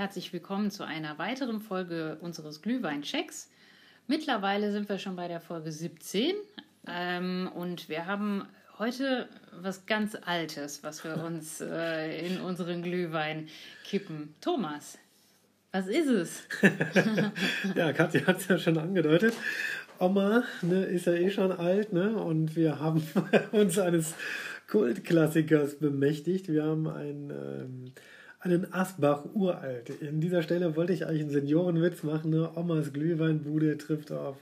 Herzlich willkommen zu einer weiteren Folge unseres Glühwein-Checks. Mittlerweile sind wir schon bei der Folge 17 ähm, und wir haben heute was ganz Altes, was wir uns äh, in unseren Glühwein kippen. Thomas, was ist es? ja, Katja hat es ja schon angedeutet. Oma ne, ist ja eh schon alt ne? und wir haben uns eines Kultklassikers bemächtigt. Wir haben ein... Ähm, einen Asbach uralt. In dieser Stelle wollte ich eigentlich einen Seniorenwitz machen. Ne? Omas Glühweinbude trifft auf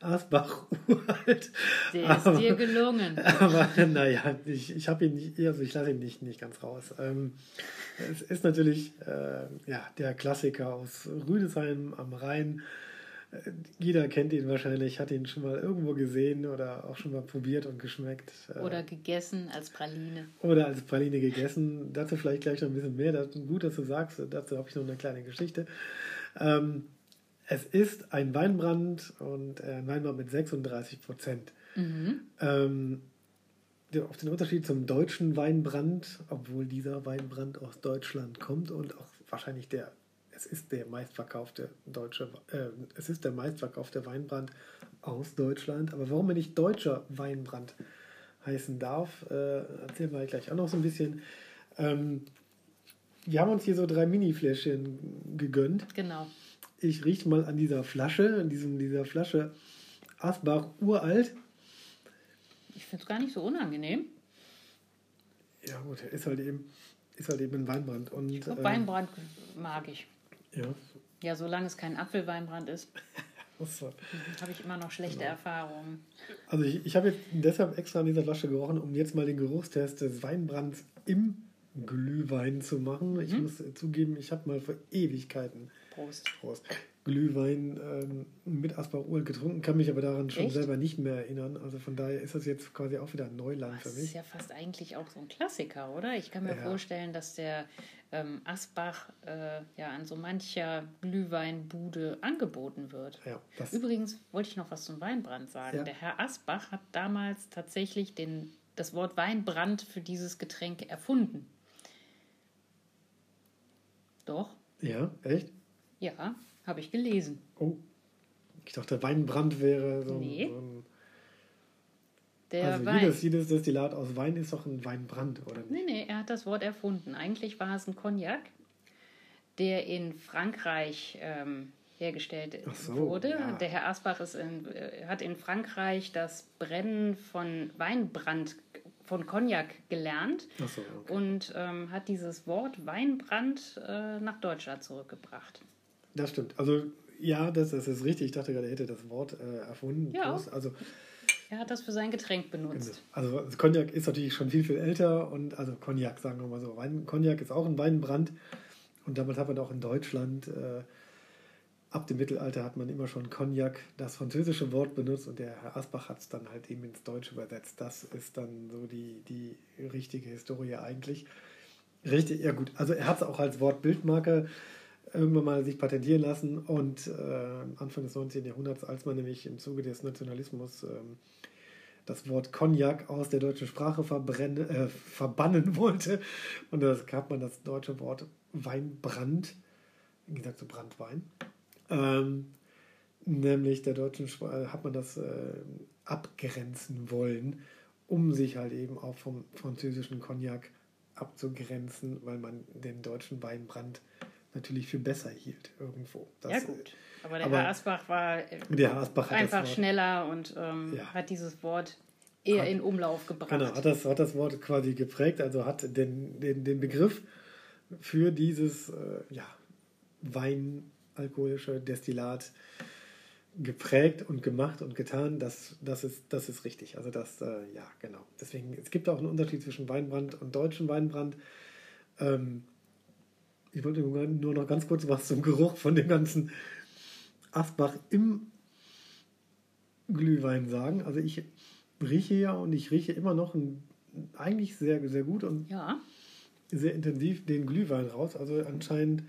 Asbach uralt. Der ist aber, dir gelungen. Aber naja, ich, ich habe ihn nicht, also ich lasse ihn nicht, nicht ganz raus. Ähm, es ist natürlich äh, ja, der Klassiker aus Rüdesheim am Rhein jeder kennt ihn wahrscheinlich, hat ihn schon mal irgendwo gesehen oder auch schon mal probiert und geschmeckt. Oder gegessen als Praline. Oder als Praline gegessen. Dazu vielleicht gleich noch ein bisschen mehr. Das ist gut, dass du sagst. Dazu habe ich noch eine kleine Geschichte. Ähm, es ist ein Weinbrand und äh, ein Weinbrand mit 36 Prozent. Mhm. Ähm, auf den Unterschied zum deutschen Weinbrand, obwohl dieser Weinbrand aus Deutschland kommt und auch wahrscheinlich der es ist der meistverkaufte deutsche, äh, es ist der meistverkaufte Weinbrand aus Deutschland. Aber warum er nicht deutscher Weinbrand heißen darf, äh, erzählen wir gleich auch noch so ein bisschen. Ähm, wir haben uns hier so drei Mini-Fläschchen gegönnt. Genau. Ich rieche mal an dieser Flasche, an diesem, dieser Flasche Asbach uralt. Ich finde es gar nicht so unangenehm. Ja, gut, ist halt eben, ist halt eben ein Weinbrand. Und, ich glaub, äh, Weinbrand mag ich. Ja. Ja, solange es kein Apfelweinbrand ist, so. habe ich immer noch schlechte genau. Erfahrungen. Also ich, ich habe jetzt deshalb extra an dieser Flasche gerochen, um jetzt mal den Geruchstest des Weinbrands im Glühwein zu machen. Mhm. Ich muss zugeben, ich habe mal vor Ewigkeiten Prost. Prost. Glühwein ähm, mit Asparol getrunken, kann mich aber daran schon Echt? selber nicht mehr erinnern. Also von daher ist das jetzt quasi auch wieder ein Neuland das für mich. Das ist ja fast eigentlich auch so ein Klassiker, oder? Ich kann mir ja. vorstellen, dass der ähm, Asbach äh, ja an so mancher Glühweinbude angeboten wird. Ja, Übrigens wollte ich noch was zum Weinbrand sagen. Ja. Der Herr Asbach hat damals tatsächlich den, das Wort Weinbrand für dieses Getränk erfunden. Doch. Ja, echt? Ja, habe ich gelesen. Oh. Ich dachte, Weinbrand wäre so, nee. so ein. Der also jedes, jedes Destillat aus Wein ist doch ein Weinbrand, oder nicht? Nee, nee, er hat das Wort erfunden. Eigentlich war es ein Cognac, der in Frankreich ähm, hergestellt so, wurde. Ja. Der Herr Asbach ist in, äh, hat in Frankreich das Brennen von Weinbrand, von Cognac gelernt so, okay. und ähm, hat dieses Wort Weinbrand äh, nach Deutschland zurückgebracht. Das stimmt. Also ja, das, das ist richtig. Ich dachte gerade, er hätte das Wort äh, erfunden. Ja. Also, er hat das für sein Getränk benutzt. Also Cognac ist natürlich schon viel, viel älter und also Cognac, sagen wir mal so. Wein, Cognac ist auch ein Weinbrand und damit hat man auch in Deutschland, äh, ab dem Mittelalter hat man immer schon Cognac, das französische Wort benutzt und der Herr Asbach hat es dann halt eben ins Deutsche übersetzt. Das ist dann so die, die richtige Historie eigentlich. Richtig, ja gut. Also er hat es auch als Wortbildmarke irgendwann mal sich patentieren lassen und äh, Anfang des 19. Jahrhunderts, als man nämlich im Zuge des Nationalismus ähm, das Wort Cognac aus der deutschen Sprache äh, verbannen wollte und da gab man das deutsche Wort Weinbrand, wie gesagt so Brandwein, ähm, nämlich der deutschen Sprache hat man das äh, abgrenzen wollen, um sich halt eben auch vom französischen Cognac abzugrenzen, weil man den deutschen Weinbrand natürlich viel besser hielt irgendwo. Das, ja gut, aber der aber Herr Asbach war der Asbach einfach schneller und ähm, ja. hat dieses Wort eher hat, in Umlauf gebracht. Genau, hat das, hat das Wort quasi geprägt, also hat den, den, den Begriff für dieses äh, ja, Wein, alkoholische Destillat geprägt und gemacht und getan, das, das, ist, das ist richtig. Also das, äh, ja, genau. Deswegen, es gibt auch einen Unterschied zwischen Weinbrand und deutschen Weinbrand. Ähm, ich wollte nur noch ganz kurz was zum Geruch von dem ganzen Asbach im Glühwein sagen. Also ich rieche ja und ich rieche immer noch ein, eigentlich sehr, sehr gut und ja. sehr intensiv den Glühwein raus. Also anscheinend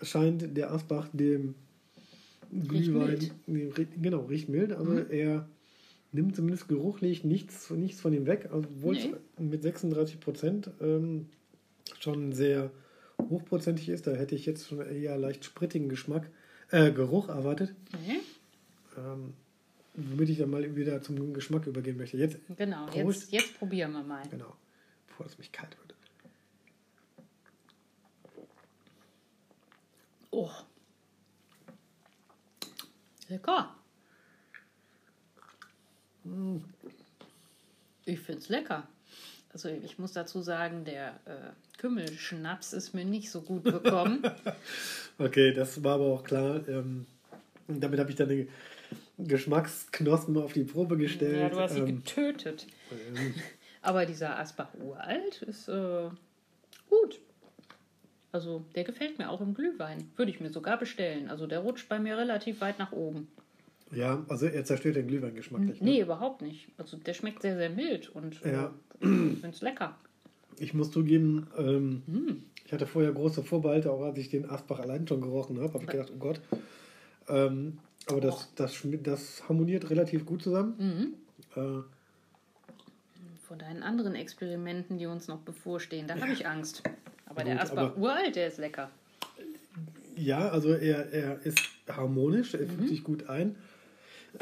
scheint der Asbach dem Glühwein, riecht genau, riecht mild. Also mhm. er nimmt zumindest geruchlich nichts, nichts von ihm weg, obwohl nee. es mit 36 Prozent ähm, schon sehr hochprozentig ist. Da hätte ich jetzt schon eher leicht sprittigen Geschmack, äh, Geruch erwartet. Mhm. Ähm, womit ich dann mal wieder zum Geschmack übergehen möchte. Jetzt, Genau, Prost. jetzt, jetzt probieren wir mal. genau, bevor es mich kalt wird. Oh. Lecker. Ich finde es lecker. Also ich muss dazu sagen, der äh, Kümmelschnaps ist mir nicht so gut bekommen. Okay, das war aber auch klar. Ähm, damit habe ich dann die Geschmacksknospen auf die Probe gestellt. ja, du hast sie ähm, getötet. ähm, Aber dieser Asbach Uralt ist äh, gut. Also der gefällt mir auch im Glühwein. Würde ich mir sogar bestellen. Also der rutscht bei mir relativ weit nach oben. Ja, also er zerstört den Glühweingeschmack nicht. ne? Nee, überhaupt nicht. Also der schmeckt sehr, sehr mild und äh, Ja. ich finde es lecker. Ich muss zugeben, ähm, Hm. ich hatte vorher große Vorbehalte, auch als ich den Asbach allein schon gerochen habe, habe ich gedacht, oh Gott. Ähm, aber das, das, schmi- das harmoniert relativ gut zusammen. Mhm. Äh, Von deinen anderen Experimenten, die uns noch bevorstehen, da habe ich Angst. Aber der Gut, Asbach aber- Uralt, der ist lecker. ja, also er, er ist harmonisch, er Mhm. fühlt sich gut ein.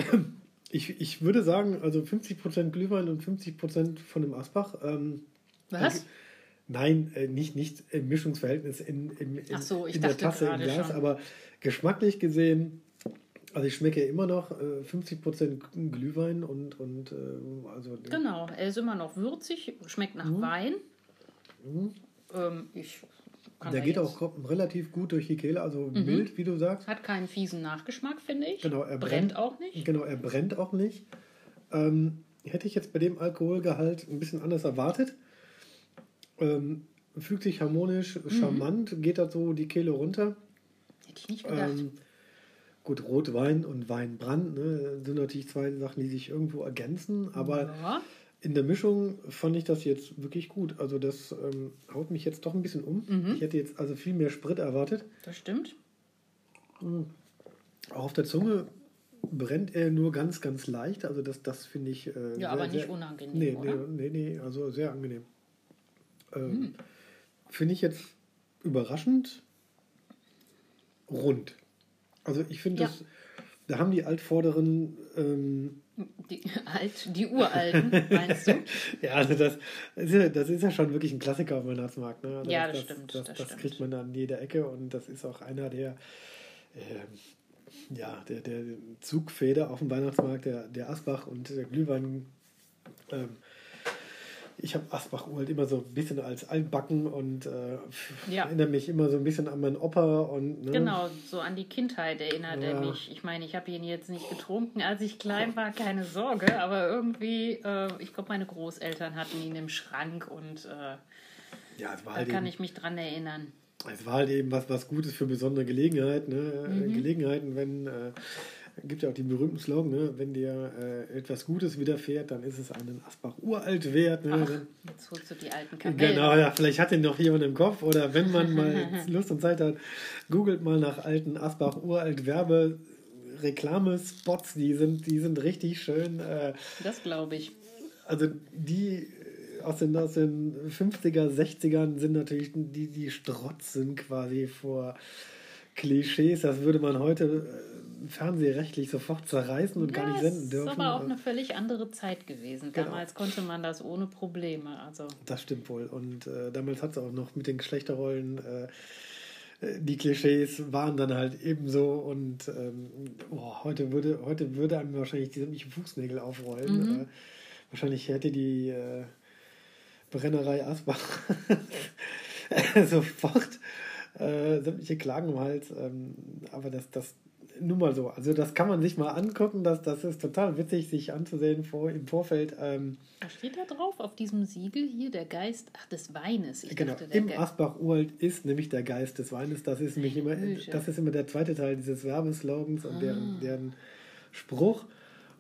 Ich, ich würde sagen, also 50% Glühwein und 50% von dem Asbach. Ähm, Was? Okay. Nein, äh, nicht, nicht im Mischungsverhältnis in, in, in, Ach so, ich in der Tasse im Glas, schon. aber geschmacklich gesehen, also ich schmecke immer noch äh, 50% Glühwein und, und äh, also Genau, er ist immer noch würzig, schmeckt nach Mhm. Wein. Ähm, ich kann der geht auch relativ gut durch die Kehle, also Mhm. mild, wie du sagst. Hat keinen fiesen Nachgeschmack, finde ich. Genau, er brennt brennt. auch nicht. Genau, er brennt auch nicht. Ähm, hätte ich jetzt bei dem Alkoholgehalt ein bisschen anders erwartet. Ähm, fügt sich harmonisch, Mhm. charmant, geht da so die Kehle runter. Hätte ich nicht gedacht. Ähm, gut, Rotwein und Weinbrand ne, sind natürlich zwei Sachen, die sich irgendwo ergänzen, aber ja, in der Mischung fand ich das jetzt wirklich gut. Also das ähm, haut mich jetzt doch ein bisschen um. Mhm. Ich hätte jetzt also viel mehr Sprit erwartet. das stimmt. Auch auf der Zunge brennt er nur ganz, ganz leicht. Also das, das finde ich. Äh, Ja, sehr, aber nicht sehr, unangenehm, Nee, nee, oder? nee, nee, also sehr angenehm. Ähm, Hm. Finde ich jetzt überraschend rund. Also ich finde, Ja. das da haben die Altvorderen, ähm, Die, alt, die Uralten, meinst du? ja, also das ist ja, das ist ja schon wirklich ein Klassiker auf dem Weihnachtsmarkt. Ne? Also Ja, das das, stimmt, Das, das das, stimmt. kriegt man an jeder Ecke und das ist auch einer der, ähm, ja, der, der Zugfeder auf dem Weihnachtsmarkt, der, der Asbach und der Glühwein. Ähm, ich habe Asbach halt immer so ein bisschen als altbacken und äh, Ja. erinnere mich immer so ein bisschen an meinen Opa und ne? Genau, so an die Kindheit erinnert er Ja. mich. Ich meine, ich habe ihn jetzt nicht getrunken, als ich klein war, keine Sorge, aber irgendwie, äh, ich glaube, meine Großeltern hatten ihn im Schrank und äh, ja, es war da halt kann eben, ich mich dran erinnern. es war halt eben was, was Gutes für besondere Gelegenheiten. Ne? Mhm. Gelegenheiten, wenn äh, gibt ja auch die berühmten Slogan, ne? wenn dir äh, etwas Gutes widerfährt, dann ist es einen Asbach uralt wert. Ne? Ach, jetzt holst du die alten Kamellen. Genau, ja, vielleicht hat den noch jemand im Kopf oder wenn man mal Lust und Zeit hat, googelt mal nach alten Asbach uralt Werbe Reklamespots, die sind, die sind richtig schön. Äh, Das glaube ich. also die aus den, aus den 50er, 60ern sind natürlich die, die strotzen quasi vor Klischees. Das würde man heute äh, fernsehrechtlich sofort zerreißen und gar nicht senden ist dürfen. aber auch eine völlig andere Zeit gewesen. Genau. Damals konnte man das ohne Probleme. Also Das stimmt wohl. Und äh, damals hat es auch noch mit den Geschlechterrollen, äh, äh, die Klischees waren dann halt ebenso. Und ähm, oh, heute, würde, heute würde einem wahrscheinlich die sämtlichen Fußnägel aufrollen. Mhm. Äh, wahrscheinlich hätte die äh, Brennerei Asbach sofort äh, sämtliche Klagen im Hals. Ähm, aber das, das nur mal so. Also das kann man sich mal angucken. Das, das ist total witzig, sich anzusehen vor, im Vorfeld. Ähm, was steht da drauf auf diesem Siegel hier? Der Geist ach, des Weines. Ich Genau, dachte, im Ge- Asbach Uralt ist nämlich der Geist des Weines. Das ist nämlich immer, das ist immer der zweite Teil dieses Werbeslogans und deren, Ah. deren Spruch.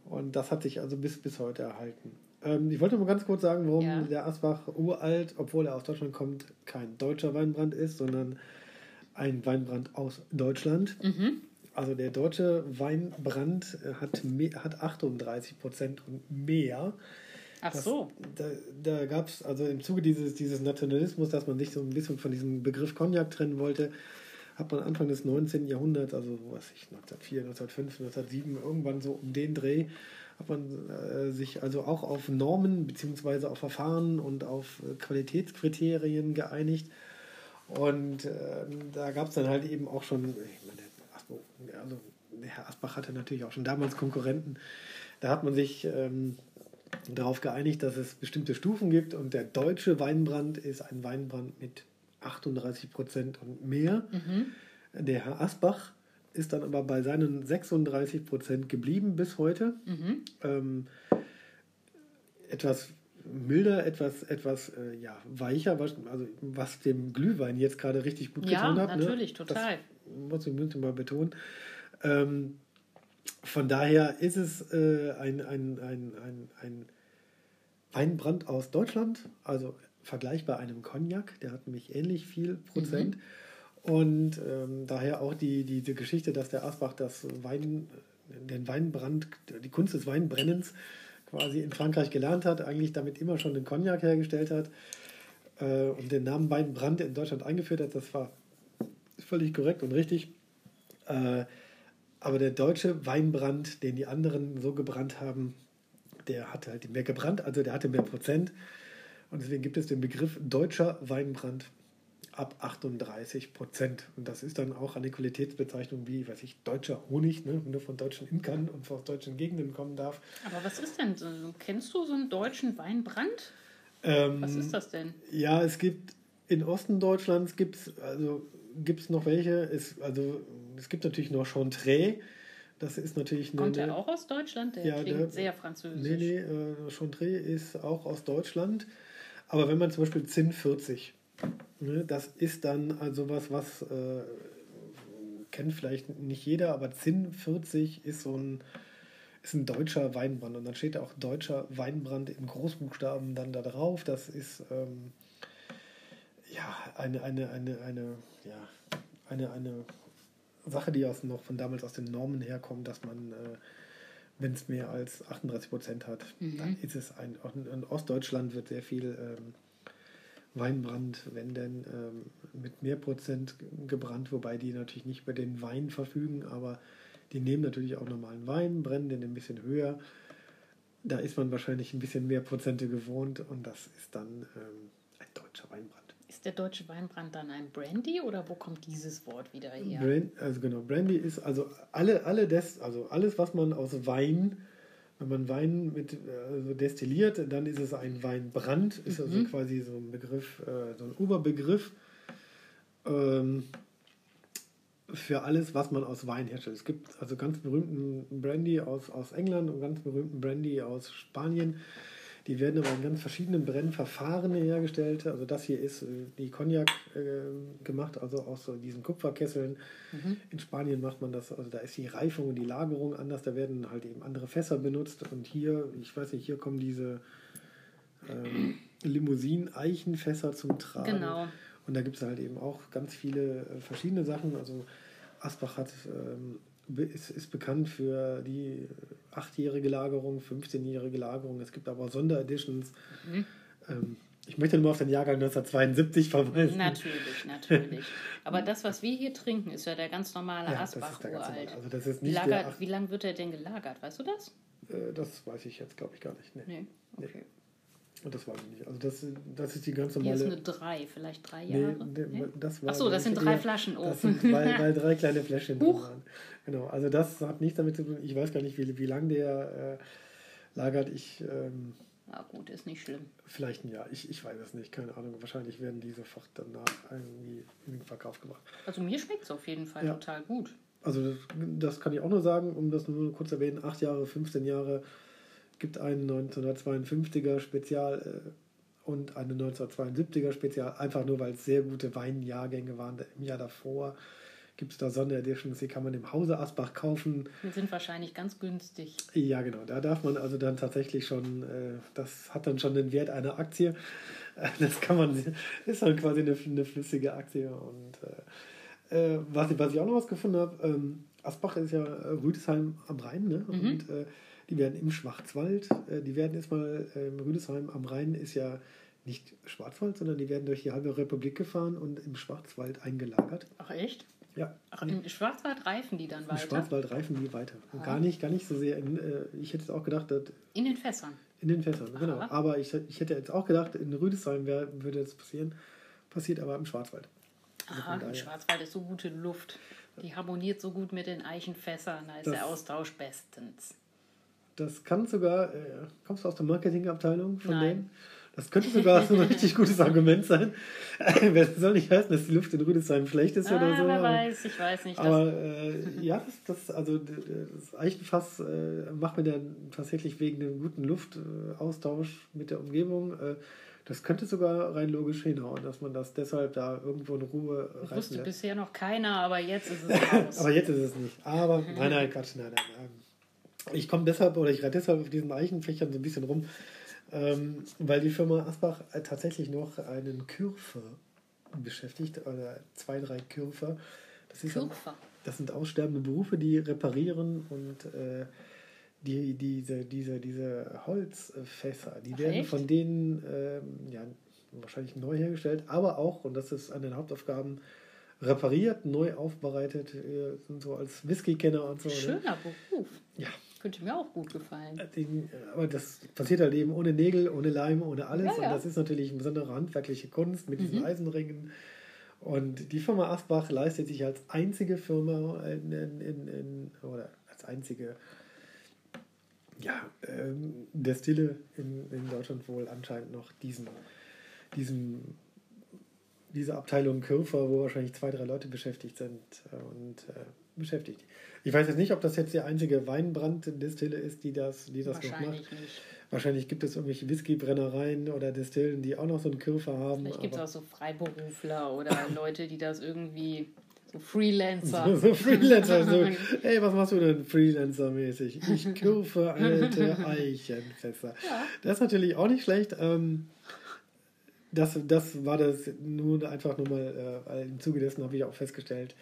Und das hat sich also bis, bis heute erhalten. Ähm, ich wollte nur ganz kurz sagen, warum Ja. der Asbach Uralt, obwohl er aus Deutschland kommt, kein deutscher Weinbrand ist, sondern ein Weinbrand aus Deutschland. Mhm. Also der deutsche Weinbrand hat, me- hat 38 Prozent und mehr. Ach so. Das, da, da gab es, also im Zuge dieses, dieses Nationalismus, dass man sich so ein bisschen von diesem Begriff Cognac trennen wollte, hat man Anfang des 19. Jahrhunderts, also was ich, 1904, 1905, 1907, irgendwann so um den Dreh, hat man äh, sich also auch auf Normen bzw. auf Verfahren und auf äh, Qualitätskriterien geeinigt. Und äh, da gab es dann halt eben auch schon, ich meine, also Herr Asbach hatte natürlich auch schon damals Konkurrenten. Da hat man sich ähm, darauf geeinigt, dass es bestimmte Stufen gibt und der deutsche Weinbrand ist ein Weinbrand mit 38 Prozent und mehr. Mhm. Der Herr Asbach ist dann aber bei seinen 36 Prozent geblieben bis heute. Mhm. Ähm, etwas milder, etwas, etwas äh, ja, weicher, was, also was dem Glühwein jetzt gerade richtig gut ja, getan hat. Ne? natürlich, ne? total. Das muss ich mal betonen. Ähm, von daher ist es äh, ein, ein, ein, ein, ein Weinbrand aus Deutschland, also vergleichbar einem Cognac, der hat nämlich ähnlich viel Prozent. Mhm. Und ähm, daher auch die, die, die Geschichte, dass der Asbach das Wein, den Weinbrand, die Kunst des Weinbrennens quasi in Frankreich gelernt hat, eigentlich damit immer schon den Cognac hergestellt hat äh, und den Namen Weinbrand in Deutschland eingeführt hat, das war völlig korrekt und richtig. Äh, aber der deutsche Weinbrand, den die anderen so gebrannt haben, der hatte halt mehr gebrannt, also der hatte mehr Prozent. Und deswegen gibt es den Begriff deutscher Weinbrand ab 38 Prozent. Und das ist dann auch eine Qualitätsbezeichnung wie, weiß ich, deutscher Honig, ne, nur von deutschen Imkern und aus deutschen Gegenden kommen darf. Aber was ist denn, kennst du so einen deutschen Weinbrand? Ähm, was ist das denn? Ja, es gibt in Osten Deutschlands gibt es also gibt's noch welche. Es, also, es gibt natürlich noch Chantre. Das ist natürlich Kommt eine, der auch aus Deutschland? Der ja, klingt der, sehr französisch. Nee, nee, äh, Chantre ist auch aus Deutschland. Aber wenn man zum Beispiel Zinn 40, ne, das ist dann also was, was äh, kennt vielleicht nicht jeder, aber Zinn 40 ist so ein, ist ein deutscher Weinbrand. Und dann steht auch deutscher Weinbrand in Großbuchstaben dann da drauf. Das ist ähm, ja eine, eine, eine, eine, ja, eine, eine Sache, die aus noch von damals aus den Normen herkommt, dass man äh, wenn es mehr als 38 Prozent hat, mhm. dann ist es ein. In Ostdeutschland wird sehr viel ähm, Weinbrand, wenn denn, ähm, mit mehr Prozent gebrannt, wobei die natürlich nicht über den Wein verfügen, aber die nehmen natürlich auch normalen Wein, brennen den ein bisschen höher. Da ist man wahrscheinlich ein bisschen mehr Prozente gewohnt und das ist dann ähm, ein deutscher Weinbrand. Ist der deutsche Weinbrand dann ein Brandy oder wo kommt dieses Wort wieder her? Brand, also genau, Brandy ist also alle, alle des, also alles, was man aus Wein, wenn man Wein mit also destilliert, dann ist es ein Weinbrand, ist also mhm. also quasi so ein Begriff, äh, so ein Oberbegriff ähm, für alles, was man aus Wein herstellt. Es gibt also ganz berühmten Brandy aus, aus England und ganz berühmten Brandy aus Spanien die werden aber in ganz verschiedenen Brennverfahren hergestellt. Also das hier ist äh, die Cognac äh, gemacht, also aus so diesen Kupferkesseln. Mhm. In Spanien macht man das, also da ist die Reifung und die Lagerung anders, da werden halt eben andere Fässer benutzt. Und hier, ich weiß nicht, hier kommen diese ähm, Limousinen-Eichenfässer zum Tragen. Genau. Und da gibt es halt eben auch ganz viele äh, verschiedene Sachen. Also Asbach hat ähm, ist, ist bekannt für die achtjährige Lagerung, 15-jährige Lagerung. Es gibt aber Sondereditions. Mhm. Ähm, ich möchte nur auf den Jahrgang 1972 verweisen. Natürlich, natürlich. Aber das, was wir hier trinken, ist ja der ganz normale ja, Asbach uralt. Also das ist nicht Lagert, wie lange wird er denn gelagert? Weißt du das? Äh, das weiß ich jetzt, glaube ich, gar nicht. Nee. nee. Okay. Nee. Und das weiß ich nicht. Also das, das ist die ganz normale. Hier ist eine drei, vielleicht drei Jahre. Nee, nee, das war Achso, das sind drei Flaschen. Oh. Das sind weil, weil drei kleine Fläschchen drin waren. Genau, also das hat nichts damit zu tun. Ich weiß gar nicht, wie, wie lange der äh, lagert. Ich. Ähm, ja, gut, ist nicht schlimm. Vielleicht ein Jahr. Ich, ich weiß es nicht. Keine Ahnung. Wahrscheinlich werden die sofort danach irgendwie in den Verkauf gebracht. Also mir schmeckt es auf jeden Fall ja. total gut. Also das, das, kann ich auch nur sagen, um das nur kurz zu erwähnen. Acht Jahre, 15 Jahre gibt einen 1952er Spezial äh, und eine 1972er Spezial, einfach nur weil es sehr gute Weinjahrgänge waren im Jahr davor. Gibt es da Sondereditions, die kann man im Hause Asbach kaufen. Die sind wahrscheinlich ganz günstig. Ja, genau. Da darf man also dann tatsächlich schon, äh, das hat dann schon den Wert einer Aktie. Das kann man, ist dann quasi eine, eine flüssige Aktie. Und äh, was, ich, was ich auch noch was gefunden habe, ähm, Asbach ist ja Rüdesheim am Rhein, ne? Mhm. Und Die werden im Schwarzwald, äh, die werden erstmal, ähm, Rüdesheim am Rhein ist ja nicht Schwarzwald, sondern die werden durch die halbe Republik gefahren und im Schwarzwald eingelagert. Ach echt? Ja. Ach, im Schwarzwald reifen die dann Im weiter? Schwarzwald reifen die weiter. Und Ah. Gar nicht, gar nicht so sehr in, äh, ich hätte jetzt auch gedacht, dass In den Fässern. in den Fässern, genau. Aha. Aber ich, ich hätte jetzt auch gedacht, in Rüdesheim wär, würde das passieren. Passiert aber im Schwarzwald. Also Aha, von im Schwarzwald ist so gute Luft. Die harmoniert so gut mit den Eichenfässern. Da ist Das- der Austausch bestens. Das kann sogar, äh, kommst du aus der Marketingabteilung von Nein. denen? Das könnte sogar so ein richtig gutes Argument sein. Das soll nicht heißen, dass die Luft in Rüdesheim schlecht ist oder ah, so. wer aber- weiß, ich weiß nicht. Das, Aber äh, ja, das, das, also das Eichenfass äh, macht mir dann tatsächlich wegen dem guten Luftaustausch mit der Umgebung. Äh, das könnte sogar rein logisch hinhauen, dass man das deshalb da irgendwo in Ruhe reißen wusste lässt. bisher noch keiner, aber jetzt ist es raus. Aber jetzt ist es nicht. Aber nein, nein, Quatsch, nein, nein. Ich komme deshalb oder ich reite deshalb auf diesen Eichenfächern so ein bisschen rum, ähm, weil die Firma Asbach äh, tatsächlich noch einen Kürfer beschäftigt oder zwei, drei Kürfer. Das ist Kürfer. das sind aussterbende Berufe, die reparieren und äh, die, diese, diese, diese Holzfässer, die Ach, werden echt? von denen ähm, ja, wahrscheinlich neu hergestellt, aber auch, und das ist eine der Hauptaufgaben, repariert, neu aufbereitet, äh, so als Whisky-Kenner und so. Ne? Schöner Beruf. Ja, Könnte mir auch gut gefallen. den, aber das passiert halt eben ohne Nägel, ohne Leim, ohne alles. Ja, ja. Und das ist natürlich eine besondere handwerkliche Kunst mit diesen Mhm. Eisenringen. Und die Firma Asbach leistet sich als einzige Firma in, in, in, in, oder als einzige ja, ähm, Destille in, in Deutschland wohl anscheinend noch diesen, diesen, diese Abteilung Kürfer, wo wahrscheinlich zwei, drei Leute beschäftigt sind äh, und äh, beschäftigt. Ich weiß jetzt nicht, ob das jetzt die einzige Weinbrand-Destille ist, die das, die das noch macht. Wahrscheinlich nicht. Wahrscheinlich gibt es irgendwelche Whiskybrennereien oder Destillen, die auch noch so einen Kürfer haben. Vielleicht gibt es auch so Freiberufler oder Leute, die das irgendwie so Freelancer. So, so Freelancer, so, ey, was machst du denn Freelancer-mäßig? Ich kürfe alte Eichenfässer. Ja. Das ist natürlich auch nicht schlecht. Ähm, das, das war das nur einfach nur mal, äh, im Zuge dessen habe ich auch festgestellt,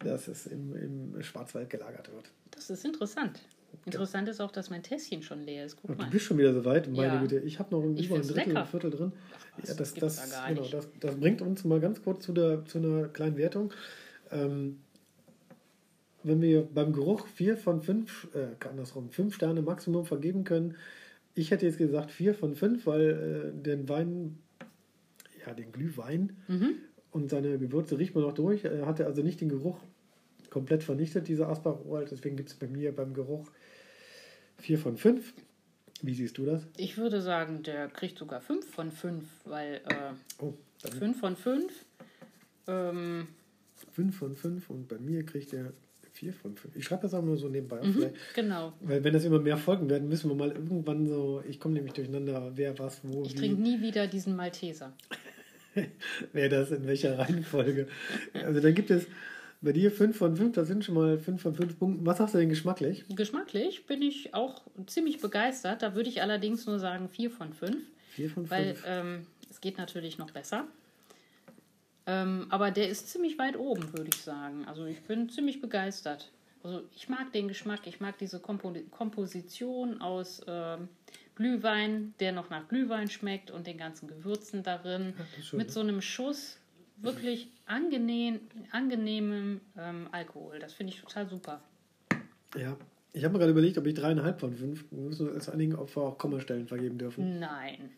dass es im, im Schwarzwald gelagert wird. Das ist interessant. Interessant ist auch, dass mein Tässchen schon leer ist. Guck Und du mal. bist schon wieder so weit, meine Ja. Güte. Ich habe noch ein, Ich über ein Drittel, lecker. ein Viertel drin. was, ja, das, das, da genau, das, das bringt uns mal ganz kurz zu, der, zu einer kleinen Wertung. Ähm, wenn wir beim Geruch vier von fünf, äh, andersrum, fünf Sterne Maximum vergeben können, ich hätte jetzt gesagt vier von fünf, weil äh, den Wein, ja, den Glühwein Mhm. Und seine Gewürze riecht man noch durch. Er hatte also nicht den Geruch komplett vernichtet, dieser Asbach Old. Deswegen gibt es bei mir beim Geruch vier von fünf. Wie siehst du das? Ich würde sagen, der kriegt sogar 5 von 5, weil äh, Oh, dann 5 von 5. Ähm, 5 von 5 und bei mir kriegt er 4 von 5. Ich schreibe das auch nur so nebenbei auf. mhm, genau. weil wenn das immer mehr Folgen werden, müssen wir mal irgendwann so, ich komme nämlich durcheinander, wer was, wo, Ich trinke nie wieder diesen Malteser. wer das in welcher Reihenfolge. Also dann gibt es bei dir 5 von 5, das sind schon mal 5 von 5 Punkten. Was hast du denn geschmacklich? Geschmacklich bin ich auch ziemlich begeistert. Da würde ich allerdings nur sagen 4 von 5. 4 von 5. Weil ähm, es geht natürlich noch besser. Ähm, aber der ist ziemlich weit oben, würde ich sagen. Also ich bin ziemlich begeistert. Also ich mag den Geschmack, ich mag diese Kompo Komposition aus ähm, Glühwein, der noch nach Glühwein schmeckt und den ganzen Gewürzen darin. schön, mit ne? so einem Schuss wirklich angenehm, angenehmem ähm, Alkohol. Das finde ich total super. ja. Ich habe mir gerade überlegt, ob ich 3,5 von 5, wir müssen uns einigen, wir auch Kommastellen vergeben dürfen. Nein.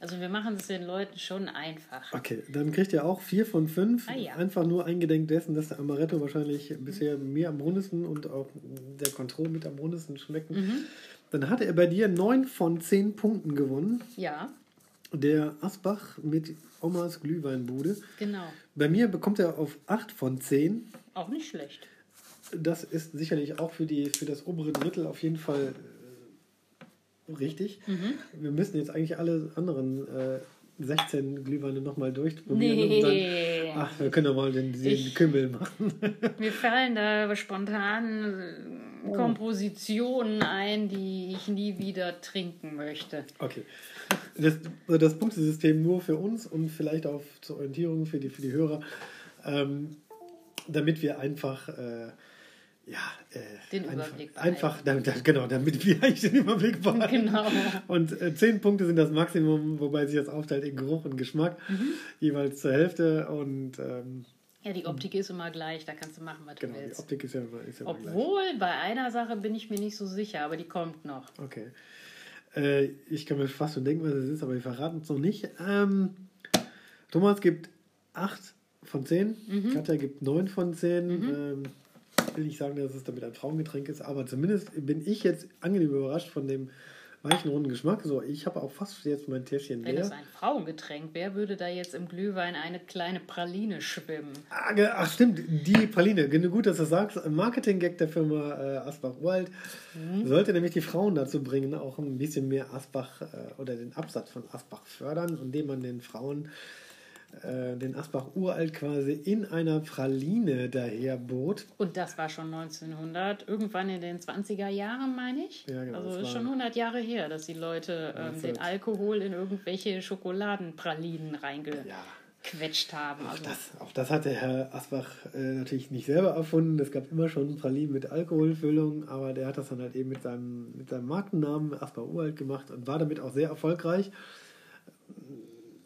Also wir machen es den Leuten schon einfach. Okay, dann kriegt ihr auch 4 von 5. Ah, ja. Einfach nur eingedenk dessen, dass der Amaretto wahrscheinlich bisher mir am rundesten und auch der Contro mit am rundesten schmecken. Mhm. Dann hatte er bei dir 9 von 10 Punkten gewonnen. Ja, Der Asbach mit Omas Glühweinbude. genau. Bei mir bekommt er auf 8 von 10. Auch nicht schlecht. Das ist sicherlich auch für, die, für das obere Drittel auf jeden Fall äh, richtig. Mhm. Wir müssen jetzt eigentlich alle anderen äh, 16 Glühweine nochmal durchprobieren. Und dann, Nee. ach, wir können doch mal den, den Ich- Kümmel machen. Mir fallen da spontan Oh. äh, Kompositionen ein, die ich nie wieder trinken möchte. Okay. Das, das Punktesystem nur für uns und vielleicht auch zur Orientierung für die, für die Hörer, ähm, damit wir einfach äh, ja, äh, Den Überblick einfach, einfach damit, genau, damit wir eigentlich den Überblick behalten. Genau. Und äh, zehn Punkte sind das Maximum, wobei sich das aufteilt in Geruch und Geschmack, mhm. jeweils zur Hälfte. Und ähm, ja, die Optik ist immer gleich, da kannst du machen, was genau, du willst. Die Optik ist ja immer, ist ja Obwohl, gleich. bei einer Sache bin ich mir nicht so sicher, aber die kommt noch. Okay. Äh, ich kann mir fast schon denken, was es ist, aber wir verraten es noch nicht. Ähm, Thomas gibt 8 von 10, mhm. Katja gibt 9 von 10. Mhm. Ähm, will nicht sagen, dass es damit ein Frauengetränk ist, aber zumindest bin ich jetzt angenehm überrascht von dem weichen, runden Geschmack. So, ich habe auch fast jetzt mein Täschchen leer. Wenn es ein Frauengetränk wäre, würde da jetzt im Glühwein eine kleine Praline schwimmen. Ah, ach, stimmt, die Praline. Gut, dass du sagst. Marketing-Gag der Firma äh, Asbach-Uralt mhm. sollte nämlich die Frauen dazu bringen, auch ein bisschen mehr Asbach äh, oder den Absatz von Asbach fördern, indem man den Frauen äh, den Asbach uralt quasi in einer Praline daherbot. Und das war schon 1900, irgendwann in den 20er Jahren, meine ich. Ja, genau, also ist schon 100 Jahre her, dass die Leute ähm, den Alkohol in irgendwelche Schokoladenpralinen reingequetscht ja. haben. Auch, also das, auch das hat der Herr Asbach äh, natürlich nicht selber erfunden. Es gab immer schon Pralinen mit Alkoholfüllung, aber der hat das dann halt eben mit seinem, mit seinem Markennamen Asbach uralt gemacht und war damit auch sehr erfolgreich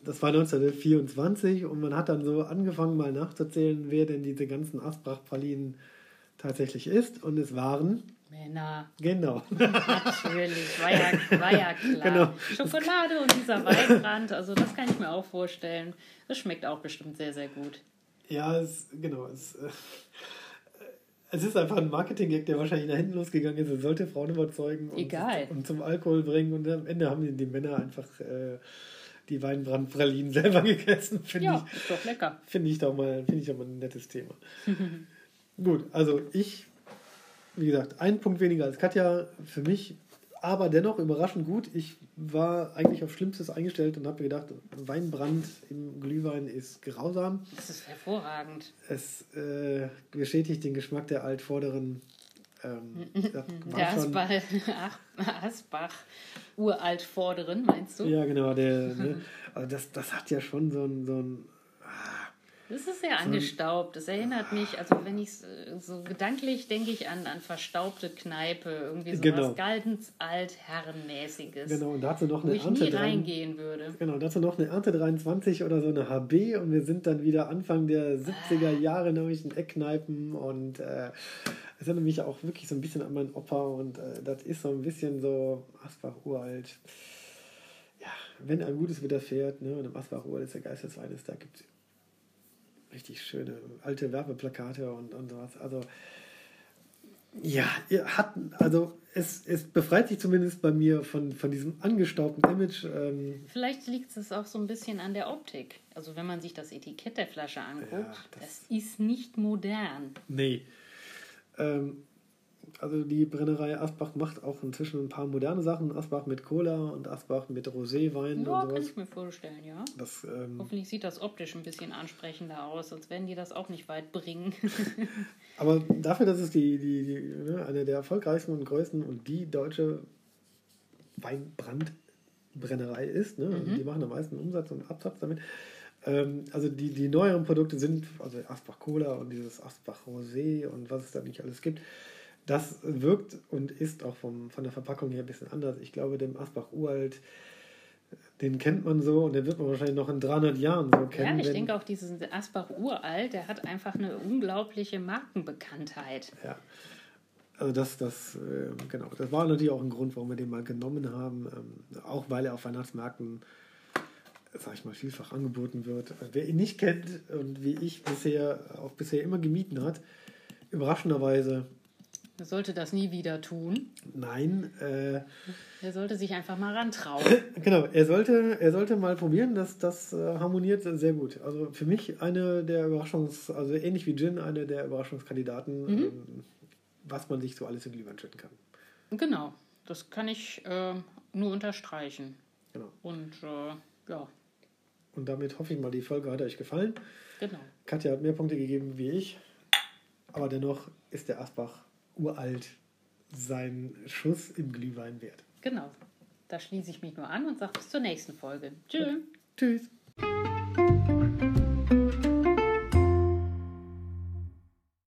das war 1924 und man hat dann so angefangen mal nachzuzählen, wer denn diese ganzen Asbach-Pralinen tatsächlich ist und es waren Männer. Genau. Natürlich, war ja, war ja klar. Genau. Schokolade und dieser Weinbrand, also das kann ich mir auch vorstellen. Das schmeckt auch bestimmt sehr, sehr gut. Ja, es, genau. Es, äh, es ist einfach ein Marketing-Gag, der wahrscheinlich nach hinten losgegangen ist. Es sollte Frauen überzeugen und, Egal. und zum Alkohol bringen und am Ende haben die, die Männer einfach. Äh, die Weinbrandpralinen selber gegessen. Find ja, ich, ist doch lecker. Finde ich doch mal, finde ich doch mal ein nettes Thema. Gut, also ich, wie gesagt, ein Punkt weniger als Katja für mich, aber dennoch überraschend gut. Ich war eigentlich auf Schlimmstes eingestellt und habe mir gedacht, Weinbrand im Glühwein ist grausam. Das ist hervorragend. Es äh, bestätigt den Geschmack der altvorderen ähm, der Asbach, Asbach uralt vorderen, meinst du? Ja, genau. Der, ne, also das, das hat ja schon so ein, so ein das ist sehr angestaubt. Das erinnert mich, also wenn ich so gedanklich denke ich an, an verstaubte Kneipe, irgendwie so genau. was ganz altherrenmäßiges. Genau, und dazu noch eine wo ich Ernte nie reingehen würde. Genau, dazu noch eine Ernte 23 oder so eine HB und wir sind dann wieder Anfang der 70er Jahre in irgendwelchen Eckkneipen und äh, es erinnert mich auch wirklich so ein bisschen an meinen Opa und äh, das ist so ein bisschen so Asbach uralt. Ja, wenn ein gutes Wetter fährt, ne, und im Asbach uralt ist der Geist des Weines, da gibt es richtig schöne alte Werbeplakate und, und sowas. Also ja, hat, also es, es befreit sich zumindest bei mir von, von diesem angestaubten Image. Ähm Vielleicht liegt es auch so ein bisschen an der Optik. Also wenn man sich das Etikett der Flasche anguckt, ja, das, das, ist nicht modern. Nee. Ähm, also die Brennerei Asbach macht auch inzwischen ein paar moderne Sachen. Asbach mit Cola und Asbach mit Roséwein ja, und sowas. kann ich mir vorstellen, ja. Das, ähm, Hoffentlich sieht das optisch ein bisschen ansprechender aus, sonst werden die das auch nicht weit bringen. Aber dafür, dass es die, die, die ne, eine der erfolgreichsten und größten und die deutsche Weinbrandbrennerei ist, ne? Mhm. die machen am meisten Umsatz und Absatz damit. Ähm, also die, die neueren Produkte sind, also Asbach Cola und dieses Asbach Rosé und was es da nicht alles gibt das wirkt und ist auch vom, von der Verpackung her ein bisschen anders. Ich glaube, dem Asbach Uralt, den kennt man so und den wird man wahrscheinlich noch in 300 Jahren so kennen. Ja, ich denke auch, diesen Asbach Uralt, der hat einfach eine unglaubliche Markenbekanntheit. Ja. Also das, das, äh, genau, das war natürlich auch ein Grund, warum wir den mal genommen haben, ähm, auch weil er auf Weihnachtsmärkten, sag ich mal, vielfach angeboten wird. Wer ihn nicht kennt und wie ich bisher auch bisher immer gemieden hat, überraschenderweise er sollte das nie wieder tun. Nein. Äh, er sollte sich einfach mal rantrauen. Genau, er sollte, er sollte mal probieren, dass das äh, harmoniert sehr gut. Also für mich eine der Überraschungs-, also ähnlich wie Gin, eine der Überraschungskandidaten, mhm. ähm, was man sich so alles in Glühwein schütten kann. Genau, das kann ich äh, nur unterstreichen. Genau. Und äh, ja. Und damit hoffe ich mal, die Folge hat euch gefallen. Genau. Katja hat mehr Punkte gegeben wie ich, aber dennoch ist der Asbach uralt sein Schuss im Glühwein wert. Genau. Da schließe ich mich nur an und sage bis zur nächsten Folge. Tschüss. Tschüss.